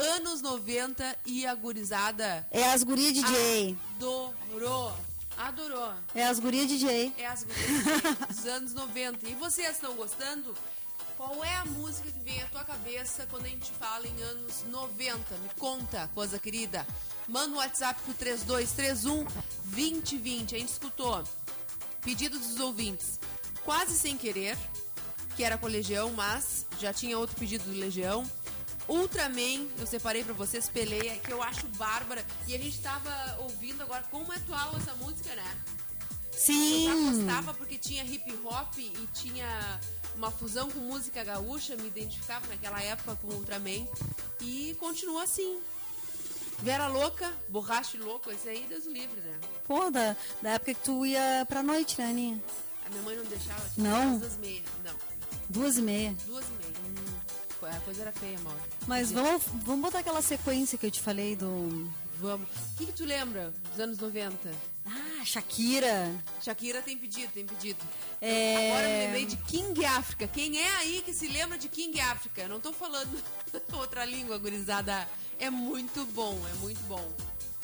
anos 90 e a gurizada É as gurias DJ. adorou. Adorou. É as gurias DJ. É as gurias dos anos 90. E vocês estão gostando? Qual é a música que vem à tua cabeça quando a gente fala em anos 90? Me conta, coisa querida. Manda um WhatsApp pro 3231 2020. A gente escutou pedido dos ouvintes quase sem querer, que era com Legião, mas já tinha outro pedido do Legião. Ultraman, eu separei pra vocês, Peleia, que eu acho bárbara. E a gente tava ouvindo agora como é atual essa música, né? Eu já Sim. gostava porque tinha hip hop e tinha uma fusão com música gaúcha, me identificava naquela época com Ultraman. E continua assim. Vera Louca, Borracha e Louco, esse aí Deus o livre, né? Pô, da, da época que tu ia pra noite, né, Aninha? A minha mãe não deixava. Não? Duas e meia. Não, Duas e meia. duas e meia. Hum, a coisa era feia, Mauro. Mas vamos, vamos botar aquela sequência que eu te falei do. Vamos. O que, que tu lembra dos anos 90? Ah, Shakira. Shakira tem pedido, tem pedido. É... Agora eu me lembrei de King África. Quem é aí que se lembra de King África? Não tô falando outra língua, gurizada. É muito bom, é muito bom.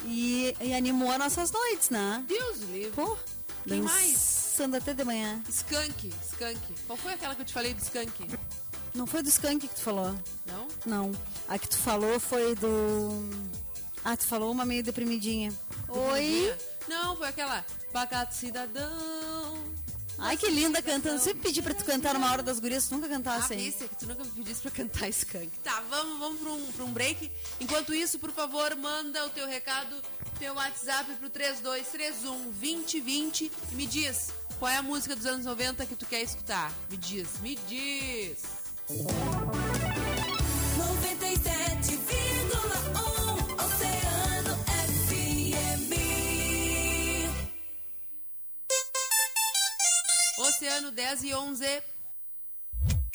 E, e animou as nossas noites, né? Deus livre. Pô, Quem mais? dançando até de manhã. Skunk, Skunk. Qual foi aquela que eu te falei do Skunk? Não foi do Skank que tu falou? Não? Não. A que tu falou foi do. Ah, tu falou uma meio deprimidinha. Oi? Não, foi aquela Pacato Cidadão. Ai, que linda cantando. Sempre pedi pra tu cantar numa hora das gurias, tu nunca Ah, cantasse, hein? esse é que tu nunca me pedisse pra cantar Skunk. Tá, vamos, vamos pra, um, pra um break. Enquanto isso, por favor, manda o teu recado, teu WhatsApp pro 3231 2020 e me diz qual é a música dos anos 90 que tu quer escutar. Me diz, me diz. 97,1 Oceano FM. Oceano 10 e 11.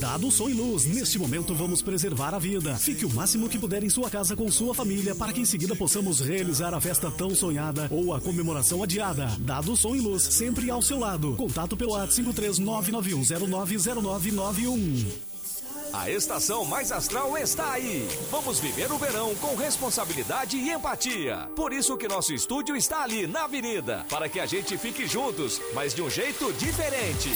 Dado som e luz, neste momento vamos preservar a vida. Fique o máximo que puder em sua casa com sua família para que em seguida possamos realizar a festa tão sonhada ou a comemoração adiada. Dado som e luz, sempre ao seu lado. Contato pelo WhatsApp 53991090991. A estação mais astral está aí. Vamos viver o verão com responsabilidade e empatia. Por isso que nosso estúdio está ali na avenida, para que a gente fique juntos, mas de um jeito diferente.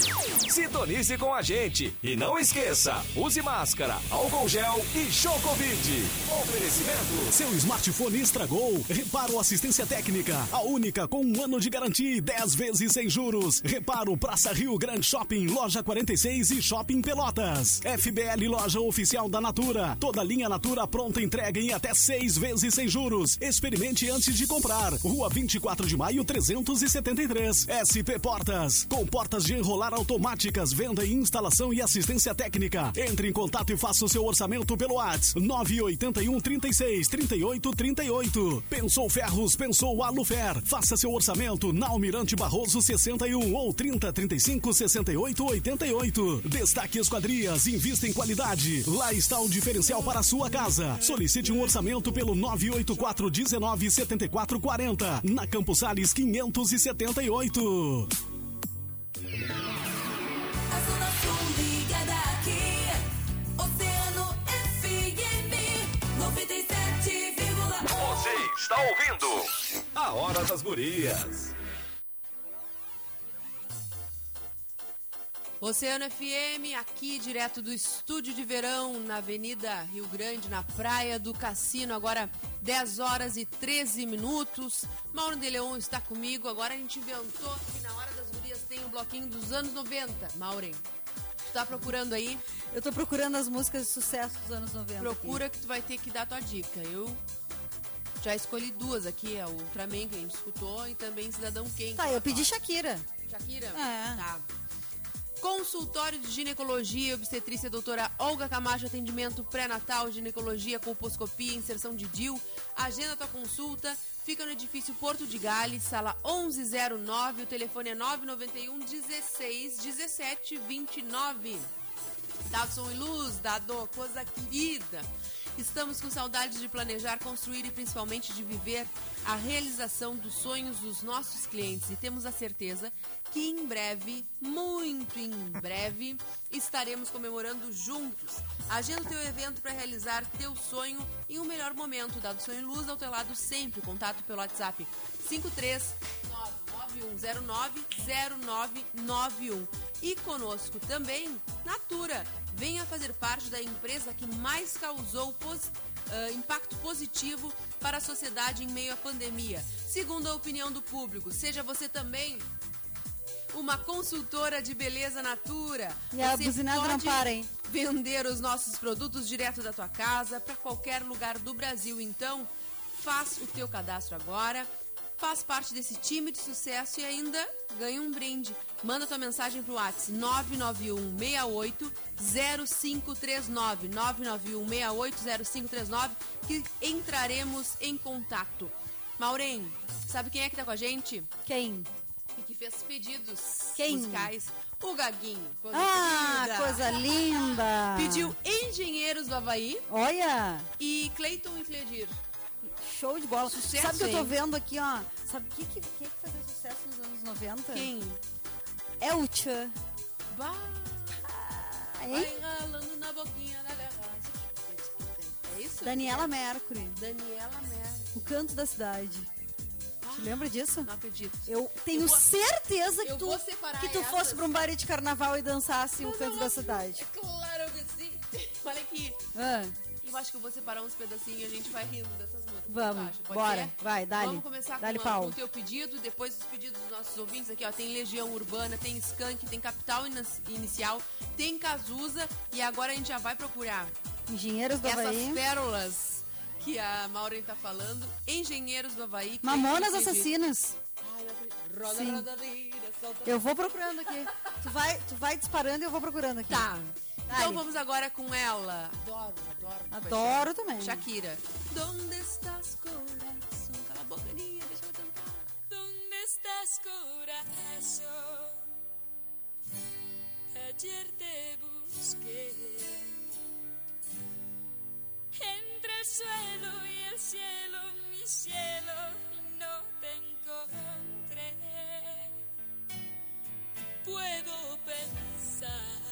Sintonize com a gente e não esqueça, use máscara, álcool gel e show Covid. Oferecimento. Seu smartphone estragou? Reparo Assistência Técnica, a única com um ano de garantia e 10 vezes sem juros. Reparo Praça Rio Grande Shopping, Loja 46 e Shopping Pelotas. FBL Loja Oficial da Natura. Toda linha Natura pronta entrega em até seis vezes sem juros. Experimente antes de comprar. Rua 24 de Maio 373. SP Portas. Com portas de enrolar automáticas, venda e instalação e assistência técnica. Entre em contato e faça o seu orçamento pelo WhatsApp 981 36 38 38. Pensou Ferros, pensou Alufer. Faça seu orçamento na Almirante Barroso 61 ou 30 35 68 88. Destaque Esquadrias, invista em qualidade. Lá está o diferencial para a sua casa. Solicite um orçamento pelo 984 19 74 40. Na Campos Sales 578. A Zona Sul ligada aqui. Oceano FM 97,1. Você está ouvindo A Hora das Gurias. Oceano FM, aqui direto do estúdio de verão, na Avenida Rio Grande, na Praia do Cassino. Agora 10 horas e 13 minutos. Mauro de Leon está comigo. Agora a gente inventou que na hora das gurias tem o bloquinho dos anos 90. Maureen, tu tá procurando aí? Eu tô procurando as músicas de sucesso dos anos 90. Procura que tu vai ter que dar tua dica. Eu já escolhi duas aqui, é o Ultraman que a gente escutou e também Cidadão Quem. Tá, eu pedi Shakira. Shakira? É. Tá. Consultório de Ginecologia e Obstetrícia Doutora Olga Camacho, atendimento pré-natal, ginecologia, colposcopia, inserção de DIL. Agenda tua consulta. Fica no edifício Porto de Gales, sala 1109. O telefone é 991 16 17 29. Dado som e luz, dado coisa querida. Estamos com saudade de planejar, construir e principalmente de viver a realização dos sonhos dos nossos clientes e temos a certeza que em breve, muito em breve, estaremos comemorando juntos. Agenda o teu evento para realizar teu sonho em um melhor momento. Dado som e luz ao teu lado sempre. Contato pelo WhatsApp 53991090991. E conosco também, Natura. Venha fazer parte da empresa que mais causou pos- ah, impacto positivo para a sociedade em meio à pandemia. Segundo a opinião do público, seja você também uma consultora de beleza Natura. E a Você buzinada não pode para, hein? Vender os nossos produtos direto da tua casa para qualquer lugar do Brasil. Então, faz o teu cadastro agora. Faz parte desse time de sucesso e ainda ganha um brinde. Manda tua mensagem pro WhatsApp 991 68 0539 991 68 0539 que entraremos em contato. Maureen, sabe quem é que tá com a gente? Quem? E que fez pedidos Quem? musicais? O Gaguinho. coisa Ah, querida. coisa linda! Pediu Engenheiros do Havaí Olha, e Cleiton e Fledir. Show de bola. Sucesso, Sabe que eu tô vendo aqui, ó? Sabe o que, que, que, fazia sucesso nos anos 90? Quem? É o Tchan. Bah, Hein? vai ralando na boquinha da garrafa. É isso? Daniela Mercury, Daniela Mer. o canto da cidade. Te lembra disso? Não acredito. Eu tenho Eu vou- certeza que tu, que tu essas. fosse pra um baile de carnaval e dançasse o Mas canto eu da cidade. Claro que sim. Olha aqui. Ah, Eu acho que eu vou separar uns pedacinhos e a gente vai rindo dessas músicas. Vamos, bora. ser? Vai, dá-lhe. Vamos começar Dá-lhe com, o teu pedido, depois os pedidos dos nossos ouvintes aqui, ó. Tem Legião Urbana, tem Skank, tem Capital Inicial, tem Cazuza e agora a gente já vai procurar Engenheiros do essas pérolas que a Maureen tá falando. Engenheiros do Havaí. Cleiton Mamonas Fledir. Assassinas. Roda, Sim. roda, vira, solta. Eu vou procurando aqui. Tu vai, tu vai disparando e eu vou procurando aqui. Tá. Então vamos agora com ela. Adoro, adoro. Adoro também. Shakira. Donde estás, corazón? Cala a boca, niña, deixa eu cantar. ¿Dónde estás, corazón? Ayer te busqué entre el suelo y el cielo, mi cielo, y no te encontré. Puedo pensar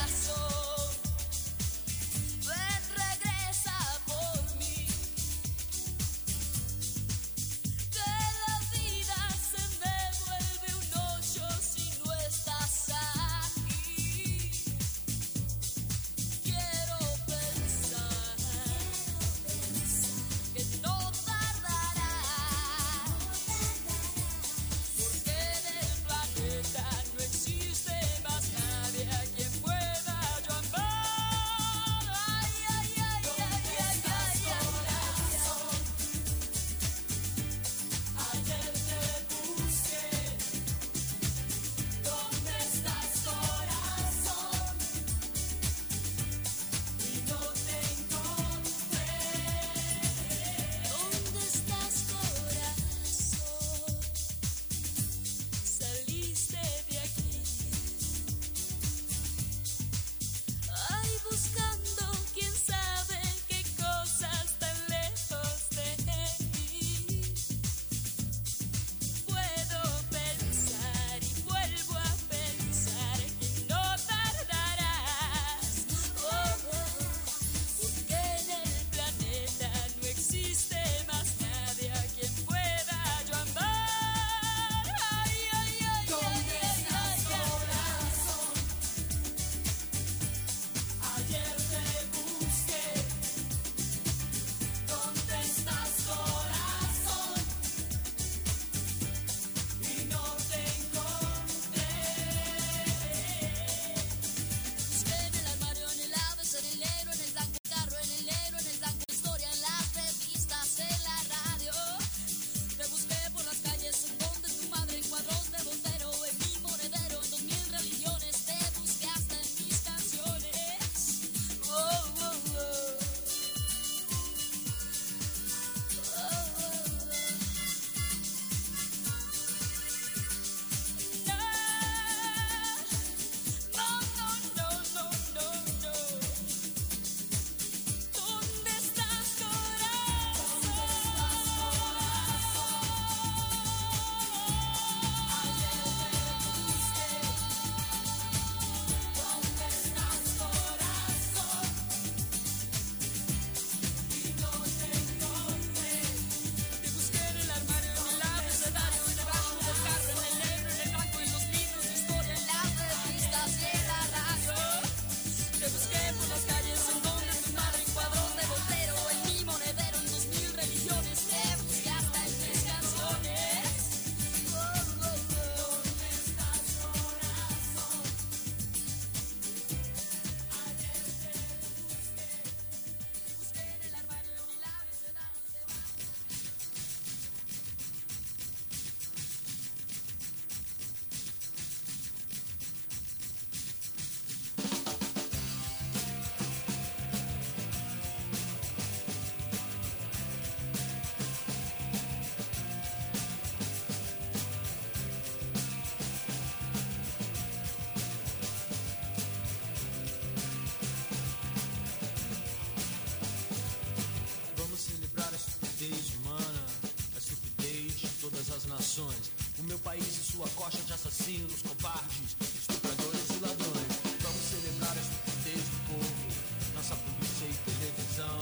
Nações. O meu país e sua coxa de assassinos, covardes, estupradores e ladrões. Vamos celebrar a estupidez do povo, nossa polícia e televisão.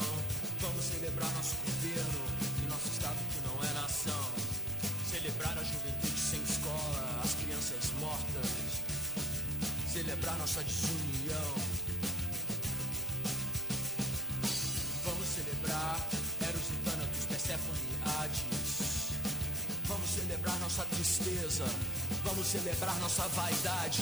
Vamos celebrar nosso governo e nosso estado que não é nação. Celebrar a juventude sem escola, as crianças mortas. Celebrar nossa Vamos celebrar nossa vaidade.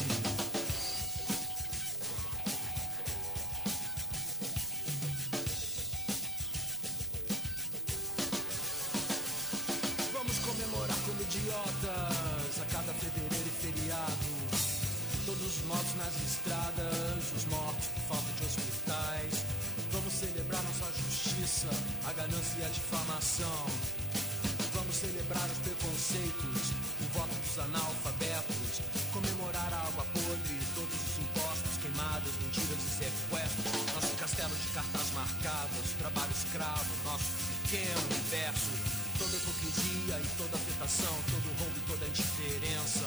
Todo roubo e toda indiferença.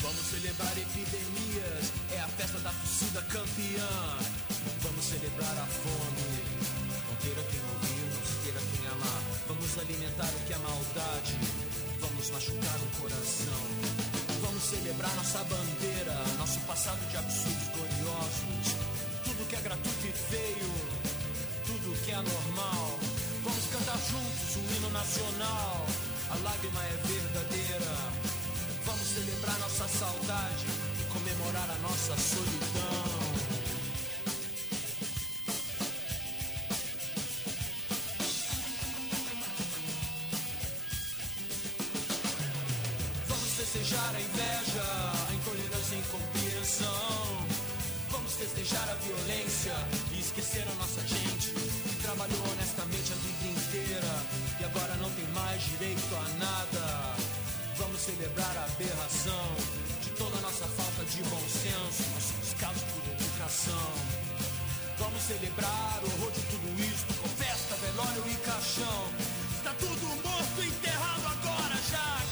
Vamos celebrar epidemias, é a festa da torcida campeã. Vamos celebrar a fome, não ter a quem ouvir, não se ter a quem amar. Vamos alimentar o que é maldade, vamos machucar o coração. Vamos celebrar nossa bandeira, nosso passado de absurdos gloriosos. Tudo que é gratuito e feio, tudo que é anormal. Vamos cantar juntos o hino nacional, a lágrima é verdadeira. Vamos celebrar nossa saudade comemorar a nossa solidão. Vamos festejar a inveja, a intolerância e incompreensão. Vamos festejar a violência e esquecer a nossa gente que trabalhou agora não tem mais direito a nada. Vamos celebrar a aberração de toda nossa falta de bom senso, nosso descaso por educação. Vamos celebrar o horror de tudo isto com festa, velório e caixão. Está tudo morto, enterrado agora, já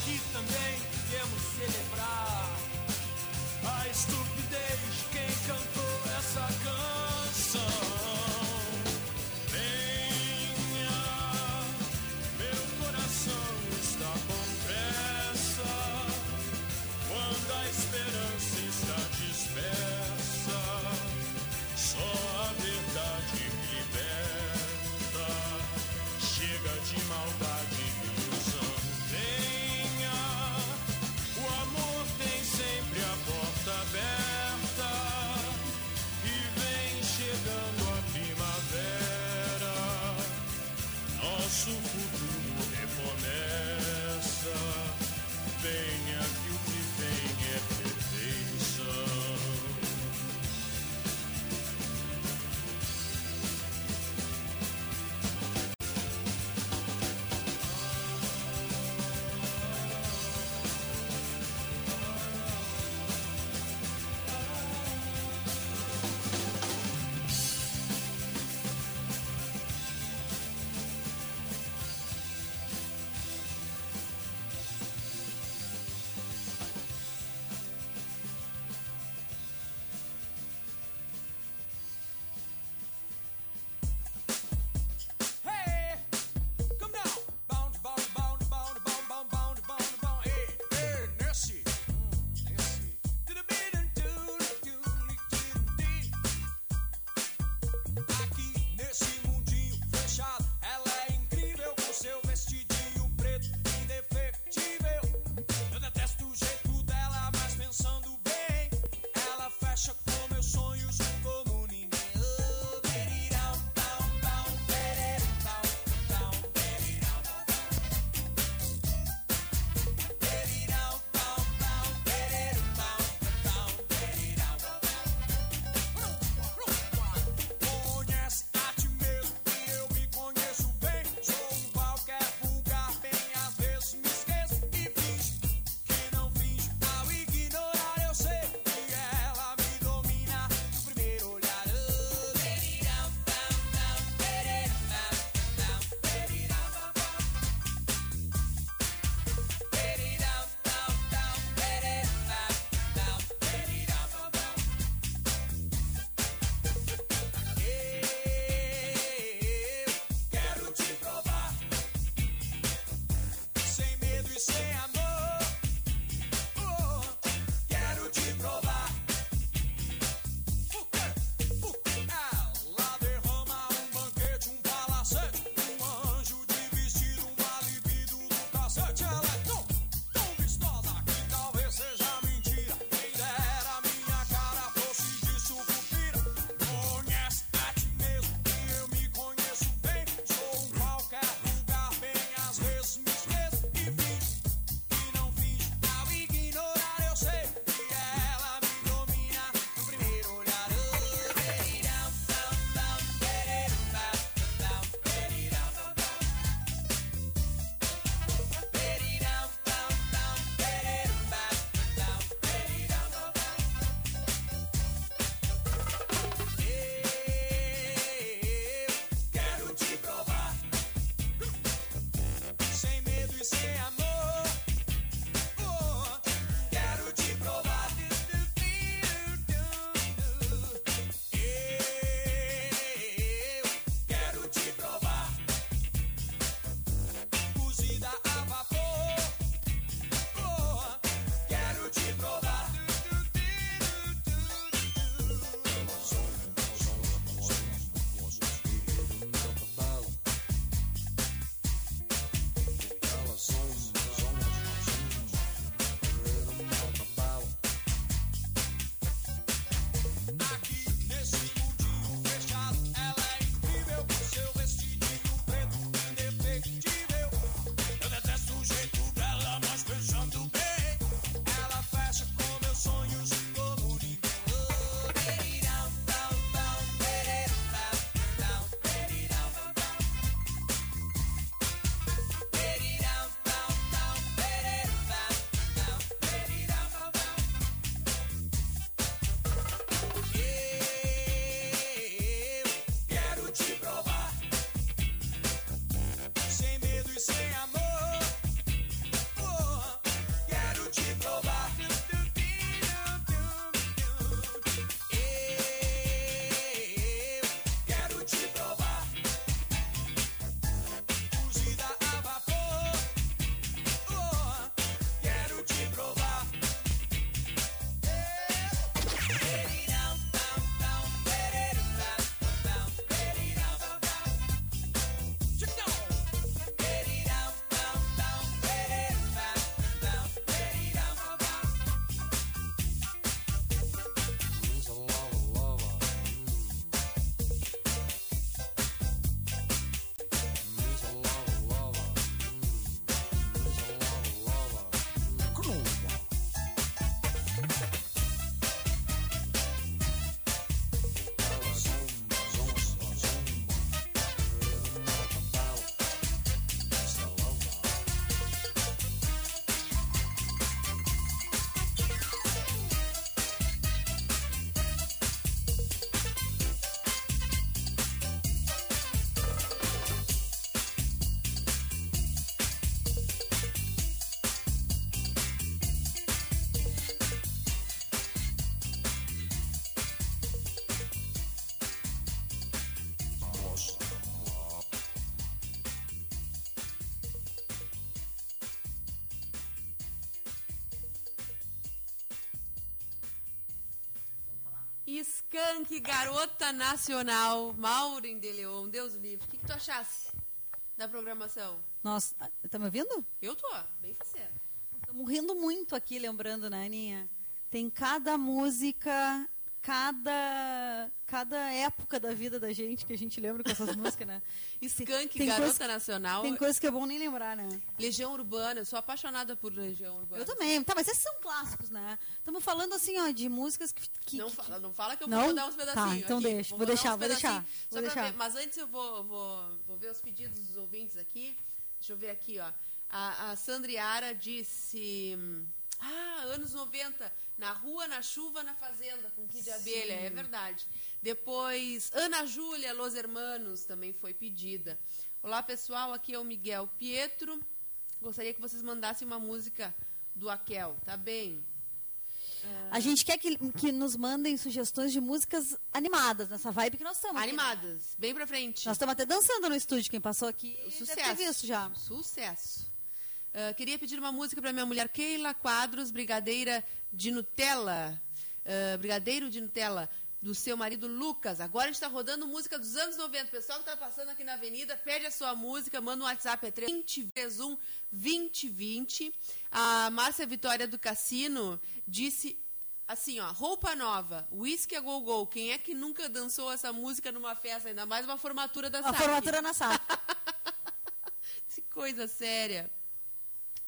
Skank, Garota Nacional, Maureen de Leon, Deus livre. O que, que tu achasse da programação? Nossa, tá me ouvindo? Eu tô, bem sincera. Estamos rindo muito aqui, lembrando, né, Aninha? Tem cada música, cada, cada época da vida da gente que a gente lembra com essas músicas, né? Skank, Tem Garota coisa- Nacional, Tem coisa que é bom nem lembrar, né? Legião Urbana. Eu sou apaixonada por Legião Urbana. Eu também. Tá, mas esses são clássicos, né? Estamos falando, assim, ó, de músicas que... que- Não fala, não fala que eu Não? vou dar uns pedacinhos. Tá, então aqui. deixa. Vou mandar deixar, vou deixar, vou deixar. ver. Mas antes eu vou, vou, vou ver os pedidos dos ouvintes aqui. Deixa eu ver aqui, ó. A, a Sandriara disse... Ah, anos 90. Na rua, na chuva, na fazenda, com Kid Abelha. É verdade. Depois, Ana Júlia, Los Hermanos, também foi pedida. Olá, pessoal. Aqui é o Miguel Pietro. Gostaria que vocês mandassem uma música do Aquel. Tá bem? A gente quer que, que nos mandem sugestões de músicas animadas, nessa vibe que nós estamos. aqui. Animadas. Bem pra frente. Nós estamos até dançando no estúdio, quem passou aqui Sucesso. deve ter visto já. Sucesso. Ah, queria pedir uma música para minha mulher Keila Quadros, brigadeira de Nutella. Ah, brigadeiro de Nutella, do seu marido Lucas. Agora a gente está rodando música dos anos 90. O pessoal que está passando aqui na avenida, pede a sua música, manda um WhatsApp, é 331 2020. A Márcia Vitória do Cassino disse assim, ó, roupa nova, whisky a go go. Quem é que nunca dançou essa música numa festa, ainda mais uma formatura da A SAC? formatura na sala. Que coisa séria.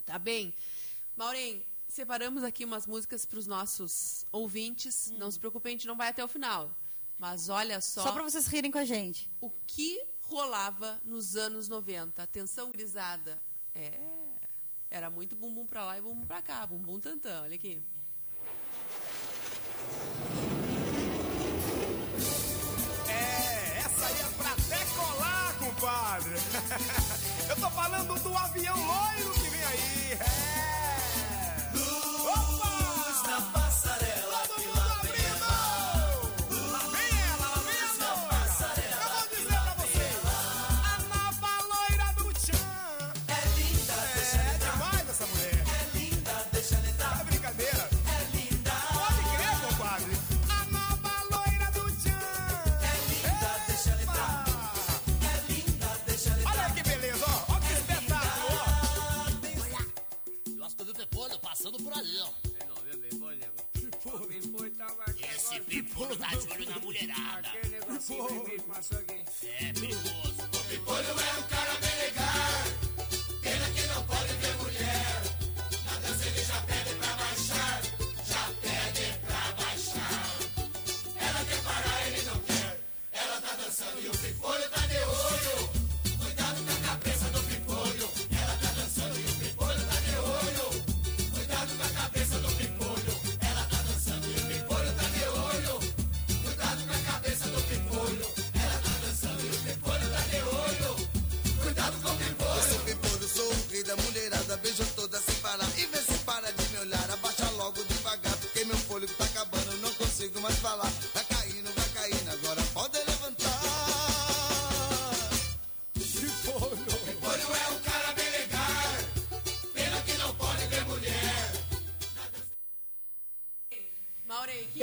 Tá bem? Maureen, separamos aqui umas músicas para os nossos ouvintes. Não se preocupem, a gente não vai até o final. Mas olha só, Só para vocês rirem com a gente. o que rolava nos anos 90. Atenção, grisada. É, era muito bumbum pra lá e bumbum pra cá. Bumbum tantã, olha aqui. Compadre. Eu tô falando do avião loiro que vem aí. É. tá de olho na mulherada. É perigoso.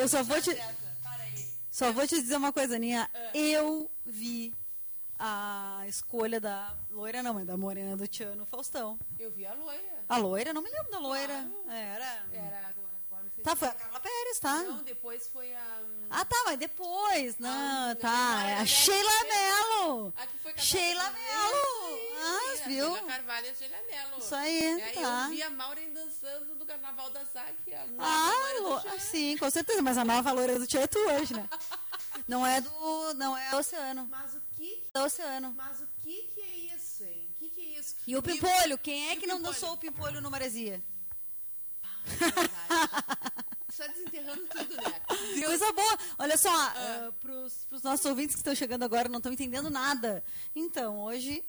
Eu só vou te-. Só vou te dizer uma coisa, Aninha. Eu vi a escolha da loira, não, mas da morena do Tchan no Faustão. Eu vi a loira. A loira, não me lembro da loira. Claro. Era. Era Tá, foi a Carla Pérez, tá? Não, depois foi a. Ah, tá, mas depois. Não, Ah, não, tá. É a Sheila Sheila. Mello. A que foi Sheila Mello. Ah, viu? Sheila Carvalho e a Sheila Mello. Isso aí, Aí tá. Eu vi a Maureen dançando no Carnaval da SAC. a nova Ah, do lo- sim, com certeza. Mas a nova loira do Tchan é tu hoje, né? Não é do. Não é Oceano. Mas o que, É Oceano. mas o que que é isso, hein? O que que é isso? E o Pimpolho? Quem é que não Pimpolho? dançou o Pimpolho no Maresia? Está desenterrando tudo, né? Deus, Coisa boa. Olha só, ah, pros, pros nossos ouvintes que estão chegando agora não estão entendendo nada. Então, hoje,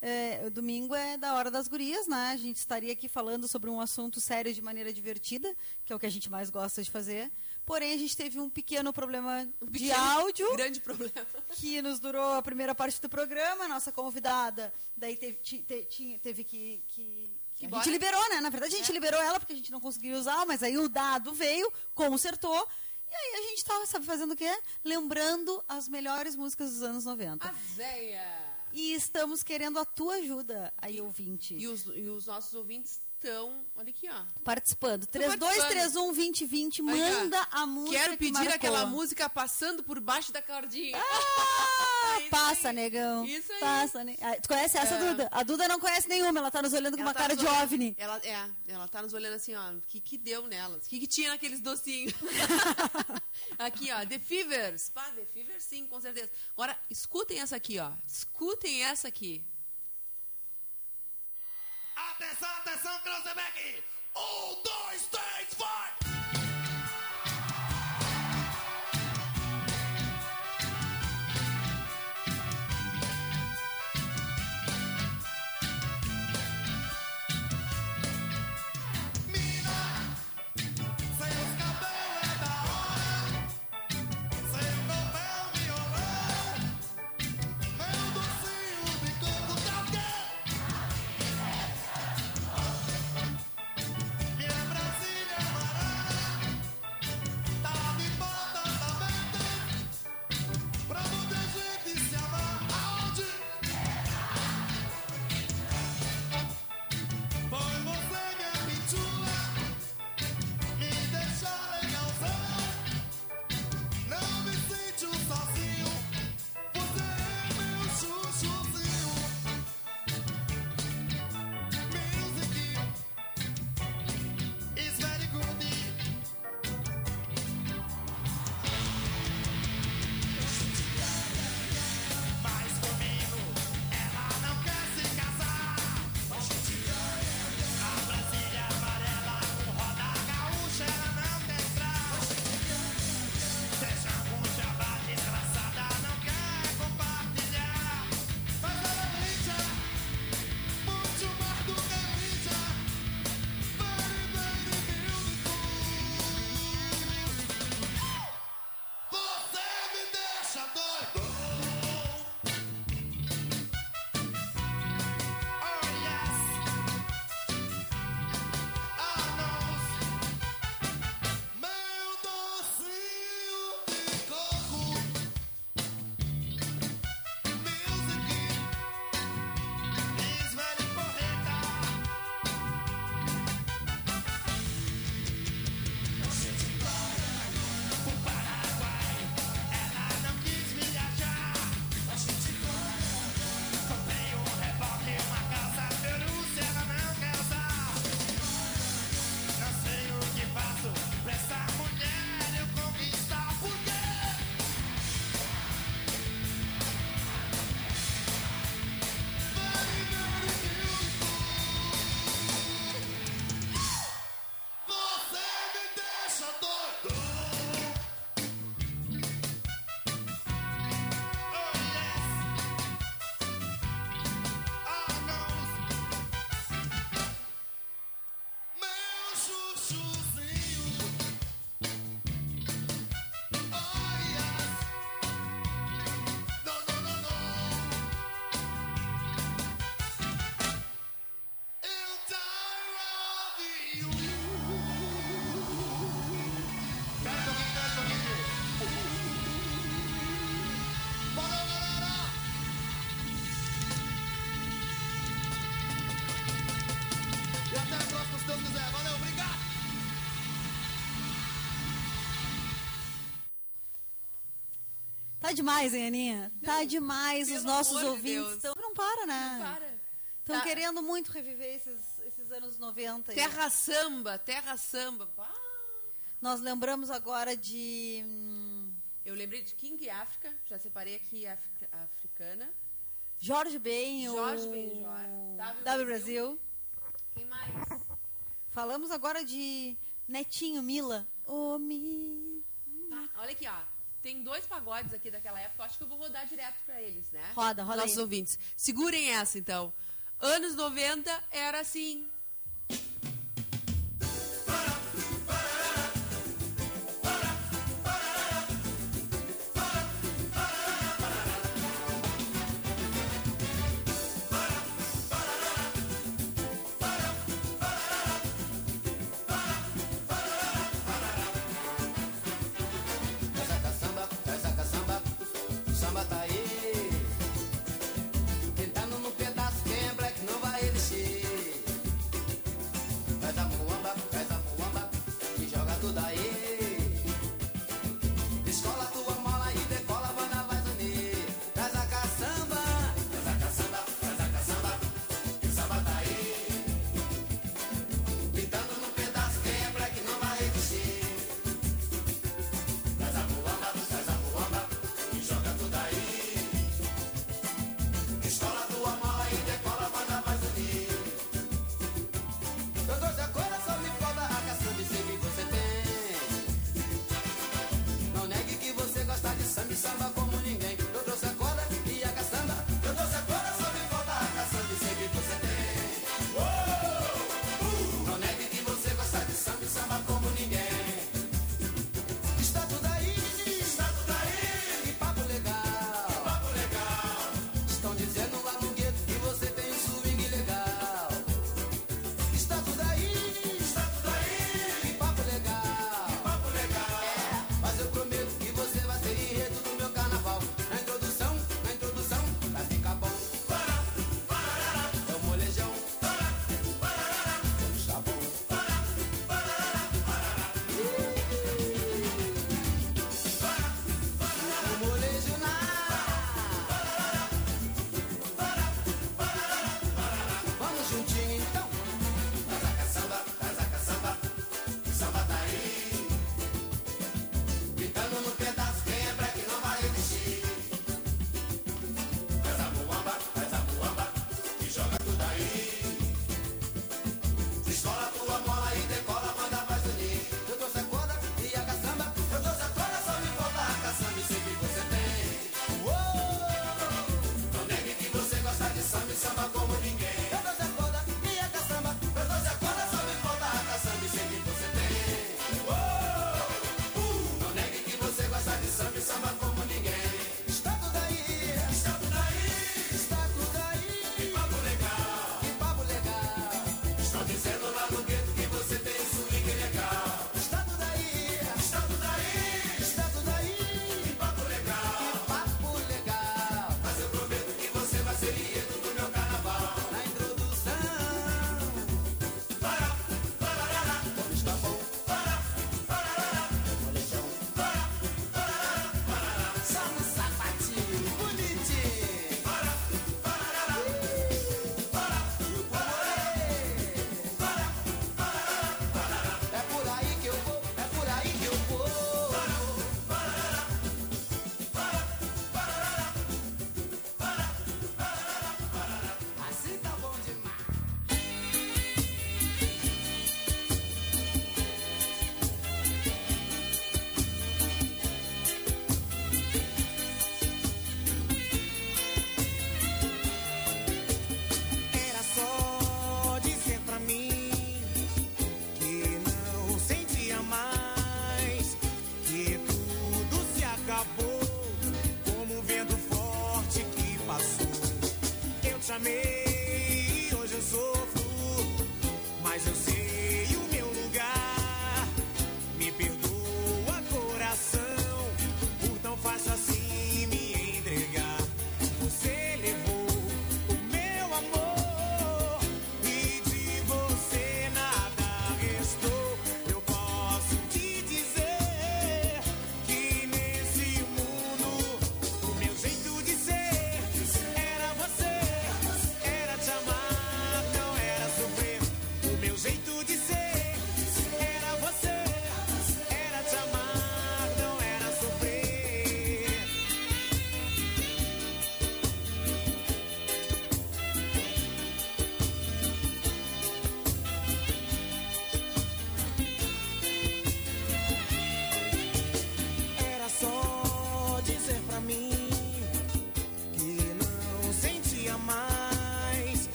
é, domingo é da Hora das Gurias, né? A gente estaria aqui falando sobre um assunto sério de maneira divertida, que é o que a gente mais gosta de fazer. Porém, a gente teve um pequeno problema de pequeno, áudio Grande problema. que nos durou a primeira parte do programa. Nossa convidada, daí teve, te- tinha- teve que Que a embora? gente liberou, né? Na verdade, a gente liberou ela porque a gente não conseguiu usar, mas aí o dado veio, consertou. E aí a gente tá, sabe, fazendo o quê? Lembrando as melhores músicas dos anos 90. A Zéia. E estamos querendo a tua ajuda, aí, ouvinte. E os, e os nossos ouvintes estão. Olha aqui, ó. Participando. Tô participando. 3231-2020, Olha cá. manda a música Quero que pedir marcou. aquela música passando por baixo da cordinha. Ah, Isso passa, aí. negão. Isso aí. Passa, ah, Tu conhece essa, É. Duda? A Duda não conhece nenhuma, ela tá nos olhando com Ela uma tá cara de olhando- OVNI. Ela, é, ela tá nos olhando assim, ó. O que, que deu nelas? O que, que tinha naqueles docinhos? aqui, ó. The Fevers. Pá, The Fevers, sim, com certeza. Agora, escutem essa aqui, ó. Escutem essa aqui. Atenção, atenção, Cruzebeck! Um, dois, três, vai! Tá demais, hein, Aninha? Tá demais. Os nossos ouvintes estão. Não para, né? Não para. Estão Tá. querendo muito reviver esses, esses anos 90. aí. Terra samba, terra samba. Nós lembramos agora de. hum, Eu lembrei de King África, já separei aqui a Africa- a africana. Jorge Ben, Jorge o Benjor, W W Brasil. Quem mais? Falamos agora de Netinho Mila. Ô, Mi. Tá, olha aqui, ó. Tem dois pagodes aqui daquela época, eu acho que eu vou rodar direto pra eles, né? Roda, roda Nossos aí. ouvintes. Segurem essa, então. Anos 90 era assim.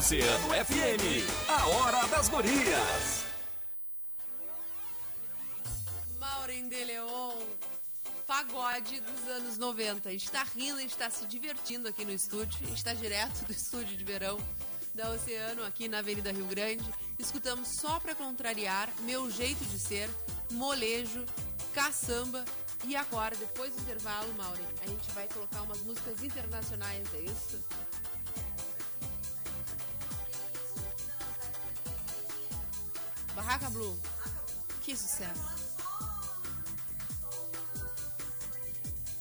Oceano FM, a hora das gurias. Maureen de Leon, pagode dos anos 90. A gente tá rindo, a gente tá se divertindo aqui no estúdio. A gente tá direto do estúdio de verão da Oceano, aqui na Avenida Rio Grande. Escutamos só pra contrariar Meu Jeito de Ser, Molejo, Caçamba e agora, depois do intervalo, Maureen, a gente vai colocar umas músicas internacionais, é isso? Barraca Blue. Que sucesso.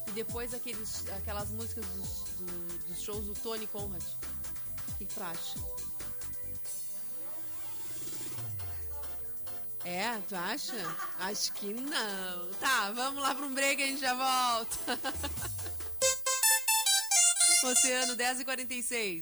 E depois aqueles, aquelas músicas dos, do- dos shows do Tony Conrad. O que, tu acha? É, tu acha? Acho que não. Tá, vamos lá para um break e a gente já volta. Oceano 10 e 46.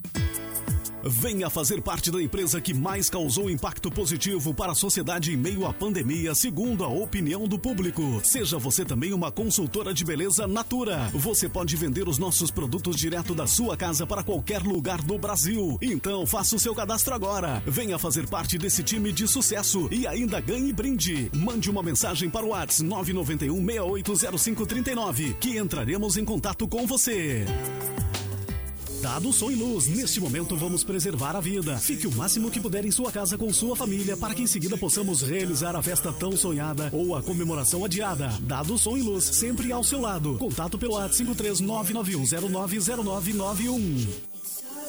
Venha fazer parte da empresa que mais causou impacto positivo para a sociedade em meio à pandemia, segundo a opinião do público. Seja você também uma consultora de beleza Natura. Você pode vender os nossos produtos direto da sua casa para qualquer lugar do Brasil. Então faça o seu cadastro agora. Venha fazer parte desse time de sucesso e ainda ganhe brinde. Mande uma mensagem para o WhatsApp 991 680539 que entraremos em contato com você. Dado som e luz, neste momento vamos preservar a vida. Fique o máximo que puder em sua casa com sua família para que em seguida possamos realizar a festa tão sonhada ou a comemoração adiada. Dado som e luz, sempre ao seu lado. Contato pelo WhatsApp 53991090991.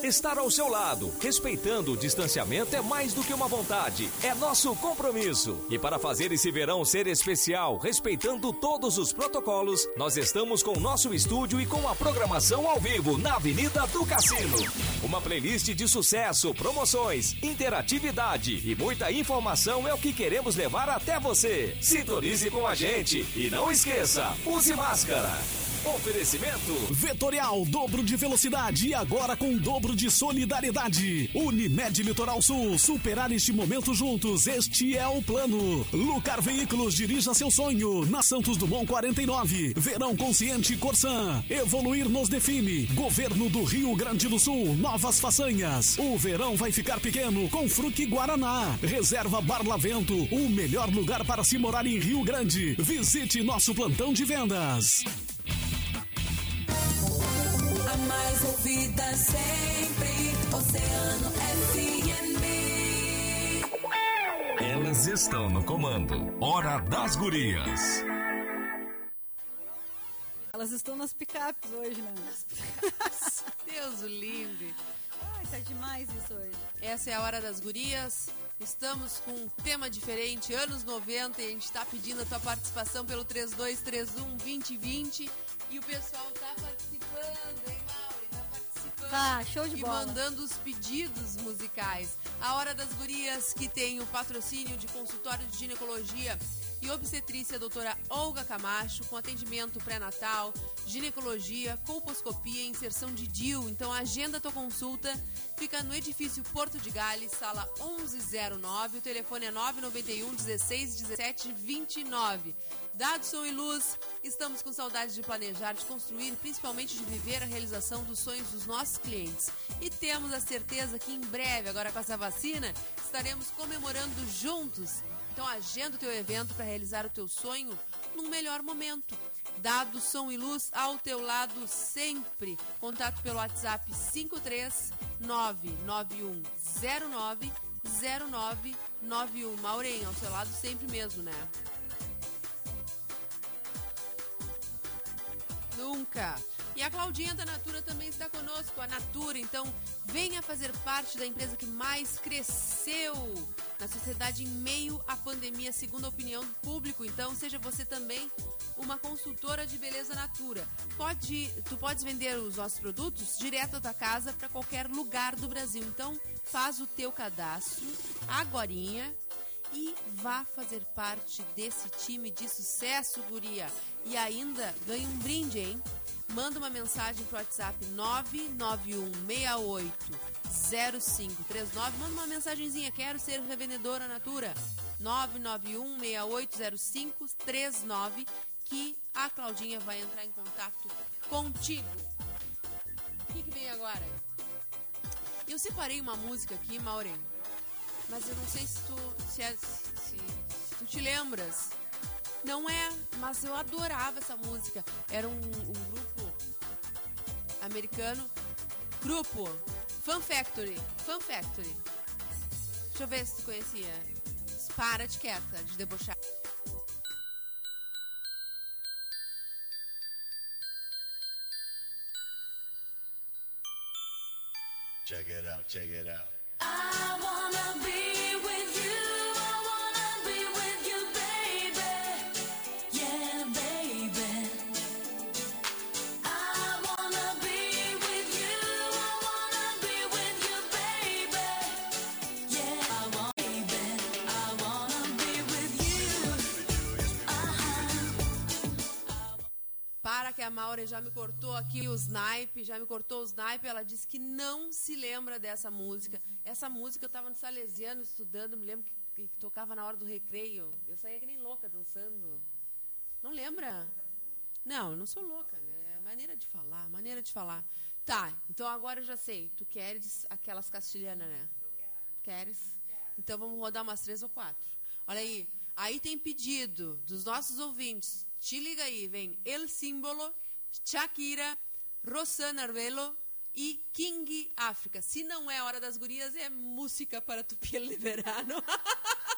Estar ao seu lado, respeitando o distanciamento, é mais do que uma vontade, é nosso compromisso. E para fazer esse verão ser especial, respeitando todos os protocolos, nós estamos com o nosso estúdio e com a programação ao vivo na Avenida do Cassino. Uma playlist de sucesso, promoções, interatividade e muita informação é o que queremos levar até você. Sintonize com a gente e não esqueça, use máscara. Oferecimento Vetorial, dobro de velocidade e agora com dobro de solidariedade. Unimed Litoral Sul, superar este momento juntos, este é o plano. Lucar Veículos, dirija seu sonho. Na Santos Dumont 49. Verão Consciente Corsan. Evoluir nos define. Governo do Rio Grande do Sul, novas façanhas. O verão vai ficar pequeno com Fruque Guaraná. Reserva Barlavento, o melhor lugar para se morar em Rio Grande. Visite nosso plantão de vendas. Ouvida sempre, Oceano FM. Elas estão no comando. Hora das Gurias. Elas estão nas picapes hoje, né? Deus o livre. Ai, tá demais isso hoje. Essa é a Hora das Gurias. Estamos com um tema diferente, anos 90, e a gente está pedindo a tua participação pelo 3231-2020. E o pessoal tá participando, hein, Tá, show de e bola. mandando os pedidos musicais. A Hora das Gurias, que tem o patrocínio de consultório de ginecologia e obstetrícia doutora Olga Camacho, com atendimento pré-natal, ginecologia, colposcopia e inserção de DIU. Então agenda tua consulta, fica no edifício Porto de Gales, sala 1109, o telefone é 991 16 17 29. Dado som e luz, estamos com saudade de planejar, de construir, principalmente de viver a realização dos sonhos dos nossos clientes. E temos a certeza que em breve, agora com essa vacina, estaremos comemorando juntos. Então agenda o teu evento para realizar o teu sonho num melhor momento. Dado som e luz ao teu lado sempre. Contato pelo WhatsApp 53991090991. Maureen, ao seu lado sempre mesmo, né? Nunca. E a Claudinha da Natura também está conosco, a Natura. Então, venha fazer parte da empresa que mais cresceu na sociedade em meio à pandemia, segundo a opinião do público. Então, seja você também uma consultora de beleza Natura. Pode, tu podes vender os nossos produtos direto da casa para qualquer lugar do Brasil. Então, faz o teu cadastro agorinha e vá fazer parte desse time de sucesso, guria. E ainda ganha um brinde, hein? Manda uma mensagem pro WhatsApp 991680539. Manda uma mensagenzinha, quero ser revendedora Natura. 991680539 que a Claudinha vai entrar em contato contigo. O que, que vem agora? Eu separei uma música aqui, Maureen mas eu não sei se tu, se, é- se- se tu te lembras. Não é, mas eu adorava essa música. Era um, um grupo americano. Grupo Fun Factory. Fun Factory. Deixa eu ver se tu conhecia. Para de quieta, de debochar. Check it out, check it out. I wanna be Que a Maura já me cortou aqui o snipe, já me cortou o snipe, ela disse que não se lembra dessa música. Essa música eu estava no Salesiano estudando, me lembro que, que tocava na hora do recreio. Eu saía que nem louca dançando. Não lembra? Não, eu não sou louca, né? É maneira de falar, maneira de falar. Tá, então agora eu já sei. Tu queres aquelas castilhanas, né? Queres? Então vamos rodar umas três ou quatro. Olha aí. Aí tem pedido dos nossos ouvintes. Te liga aí, vem El Símbolo, Shakira, Rosana Arvelo e King África. Se não é Hora das Gurias, é música para tu de verano.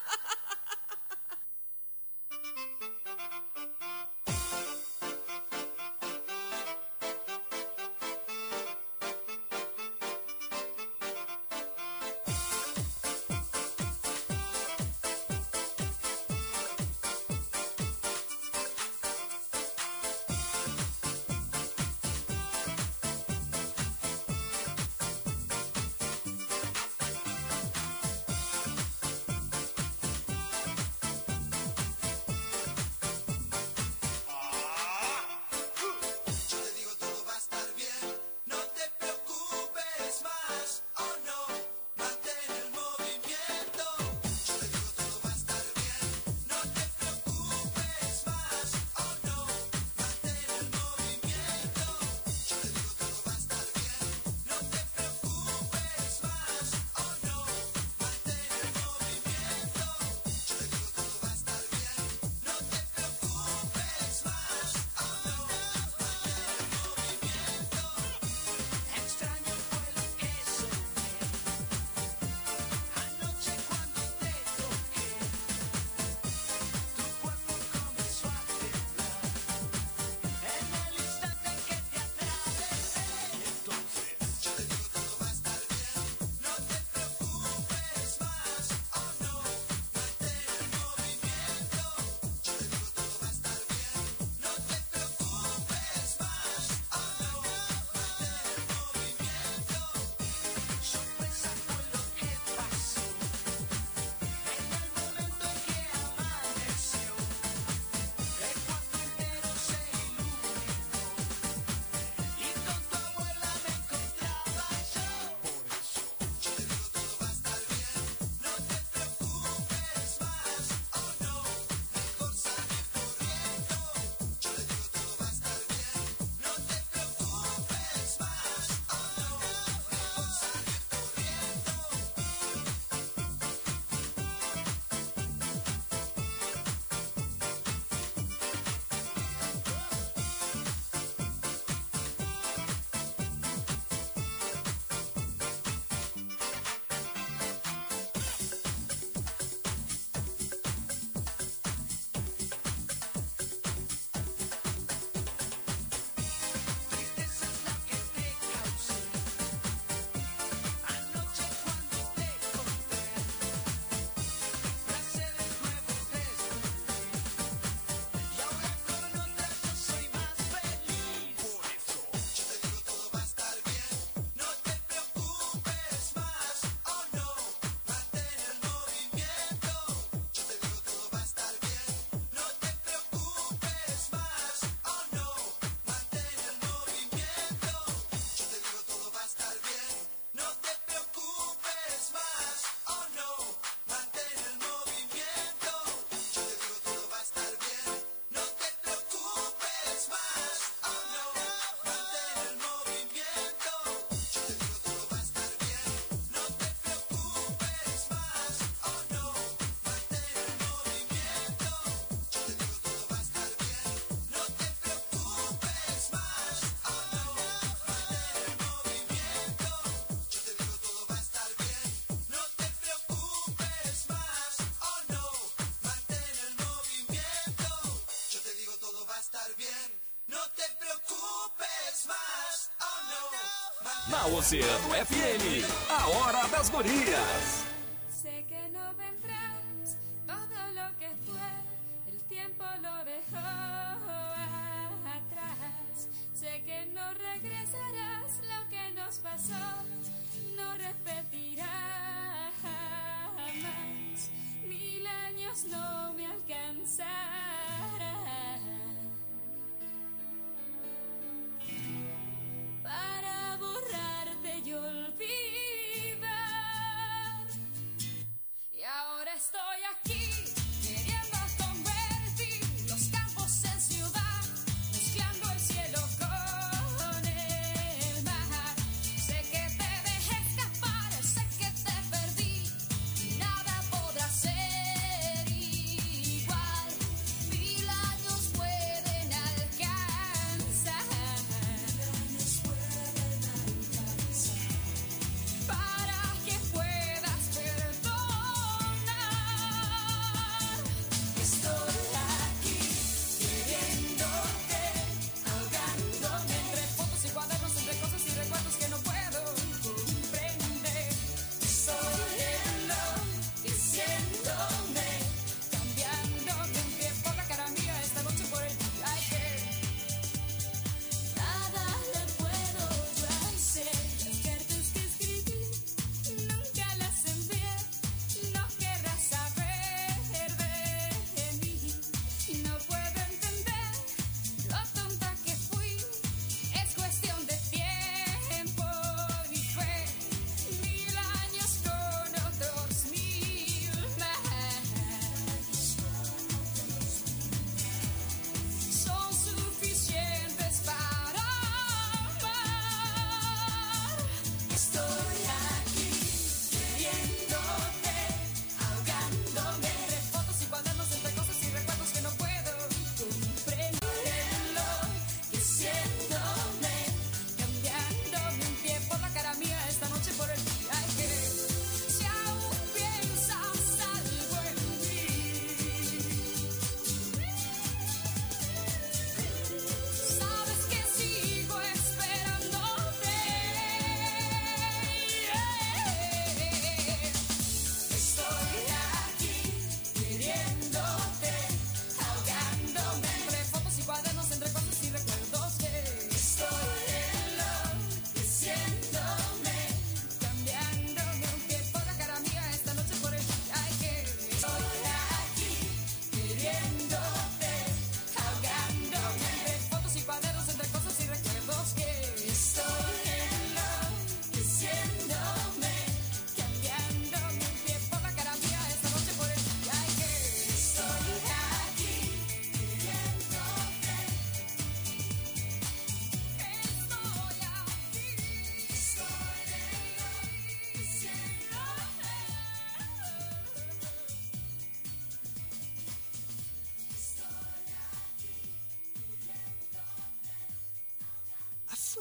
Na Oceano FM, a hora das gurias.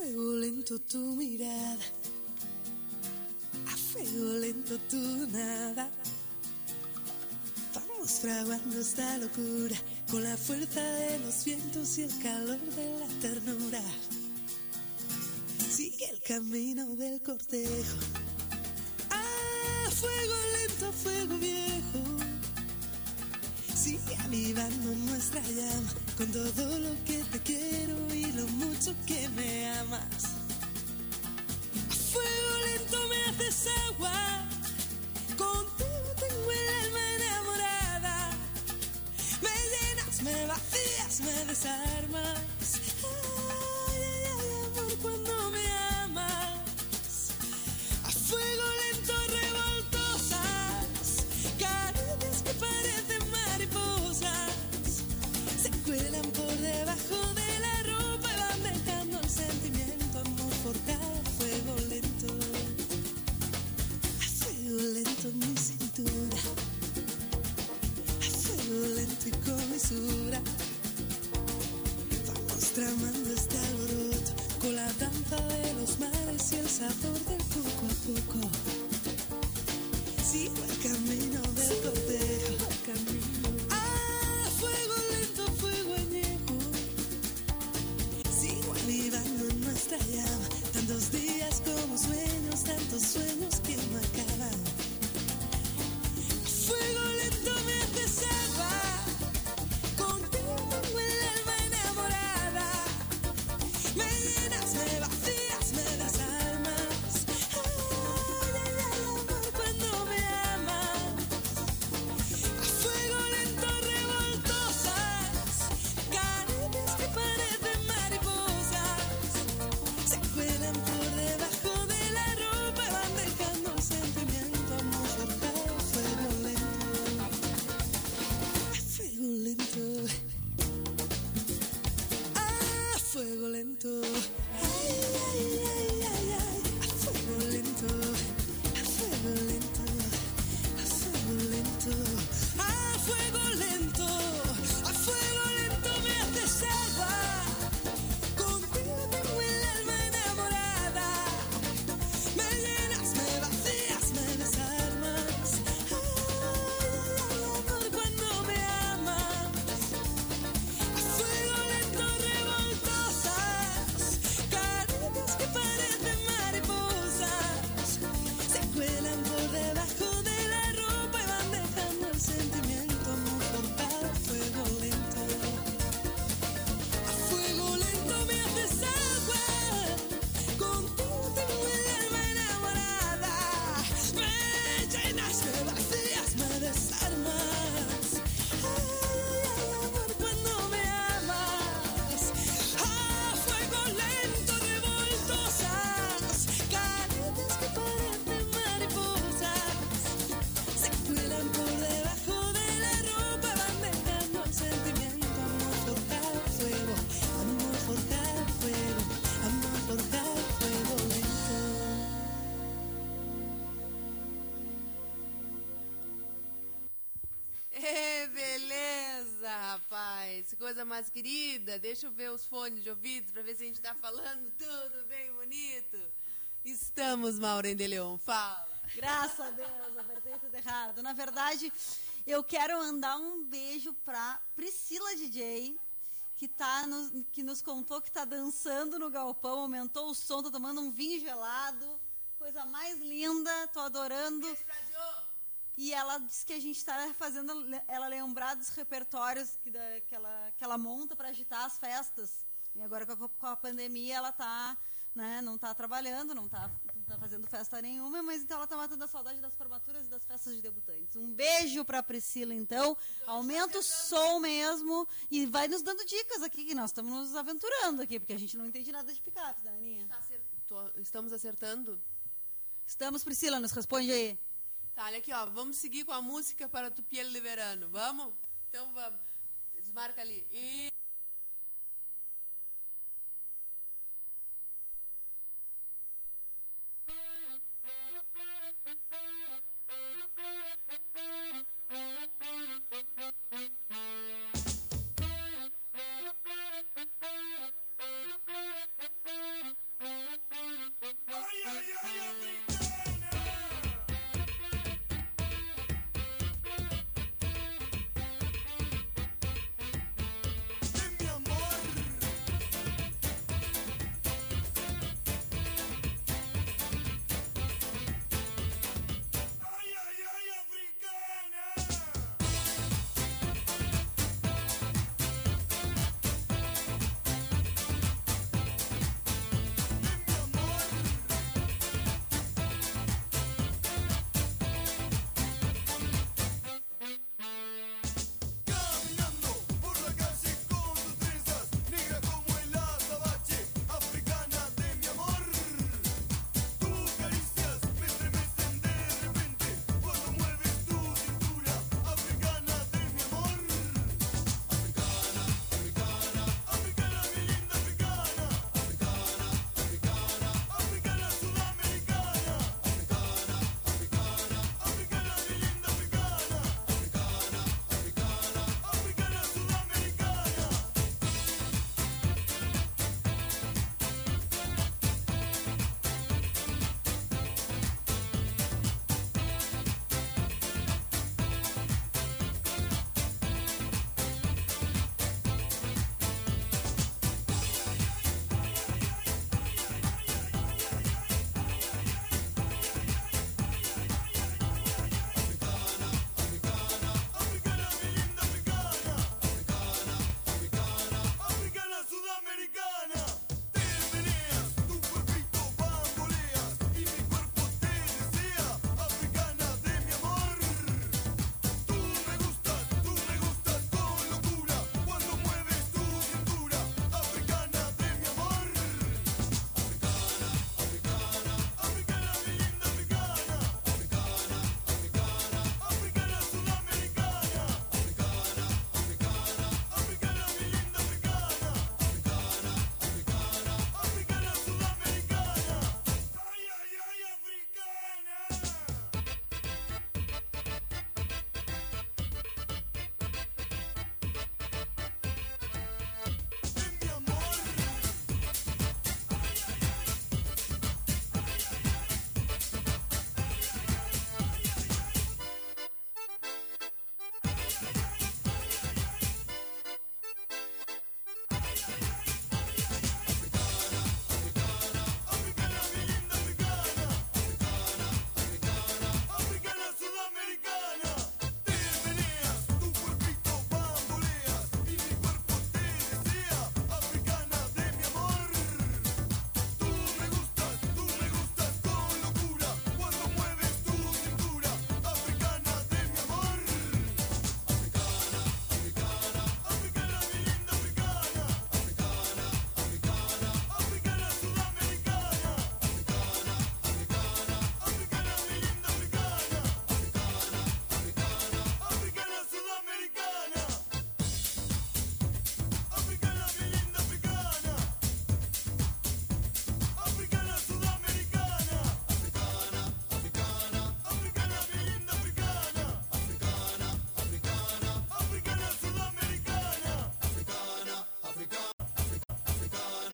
A fuego lento tu mirada, a fuego lento tu nada. Vamos fraguando esta locura con la fuerza de los vientos y el calor de la ternura. Sigue el camino del cortejo. Ah, fuego lento, fuego viejo. Sigue avivando nuestra llama con todo lo que te quiero y lo mucho que me amas. myself. Querida. Deixa eu ver os fones de ouvido pra ver se a gente tá falando tudo bem bonito. Estamos, Maureen de Leon. Fala. Graças a Deus, apertei tudo errado. Na verdade, eu quero mandar um beijo pra Priscila DJ, que, tá nos, que nos contou que tá dançando no galpão, aumentou o som, tá tomando um vinho gelado. Coisa mais linda, tô adorando. E ela disse que a gente está fazendo le- ela lembrar dos repertórios que, da, que, ela, que ela monta para agitar as festas. E agora com a, com a pandemia ela tá, né, não está trabalhando, não está não tá fazendo festa nenhuma, mas então ela está matando a saudade das formaturas e das festas de debutantes. Um beijo para Priscila, então. Aumenta o som mesmo e vai nos dando dicas aqui, que nós estamos nos aventurando aqui, porque a gente não entende nada de picape, né, Aninha? Tá acer- tô- Estamos acertando? Estamos, Priscila, nos responde aí. Tá, olha aqui, ó. Vamos seguir com a música para tu piel de verano. Vamos? Então vamos. Desmarca ali. E...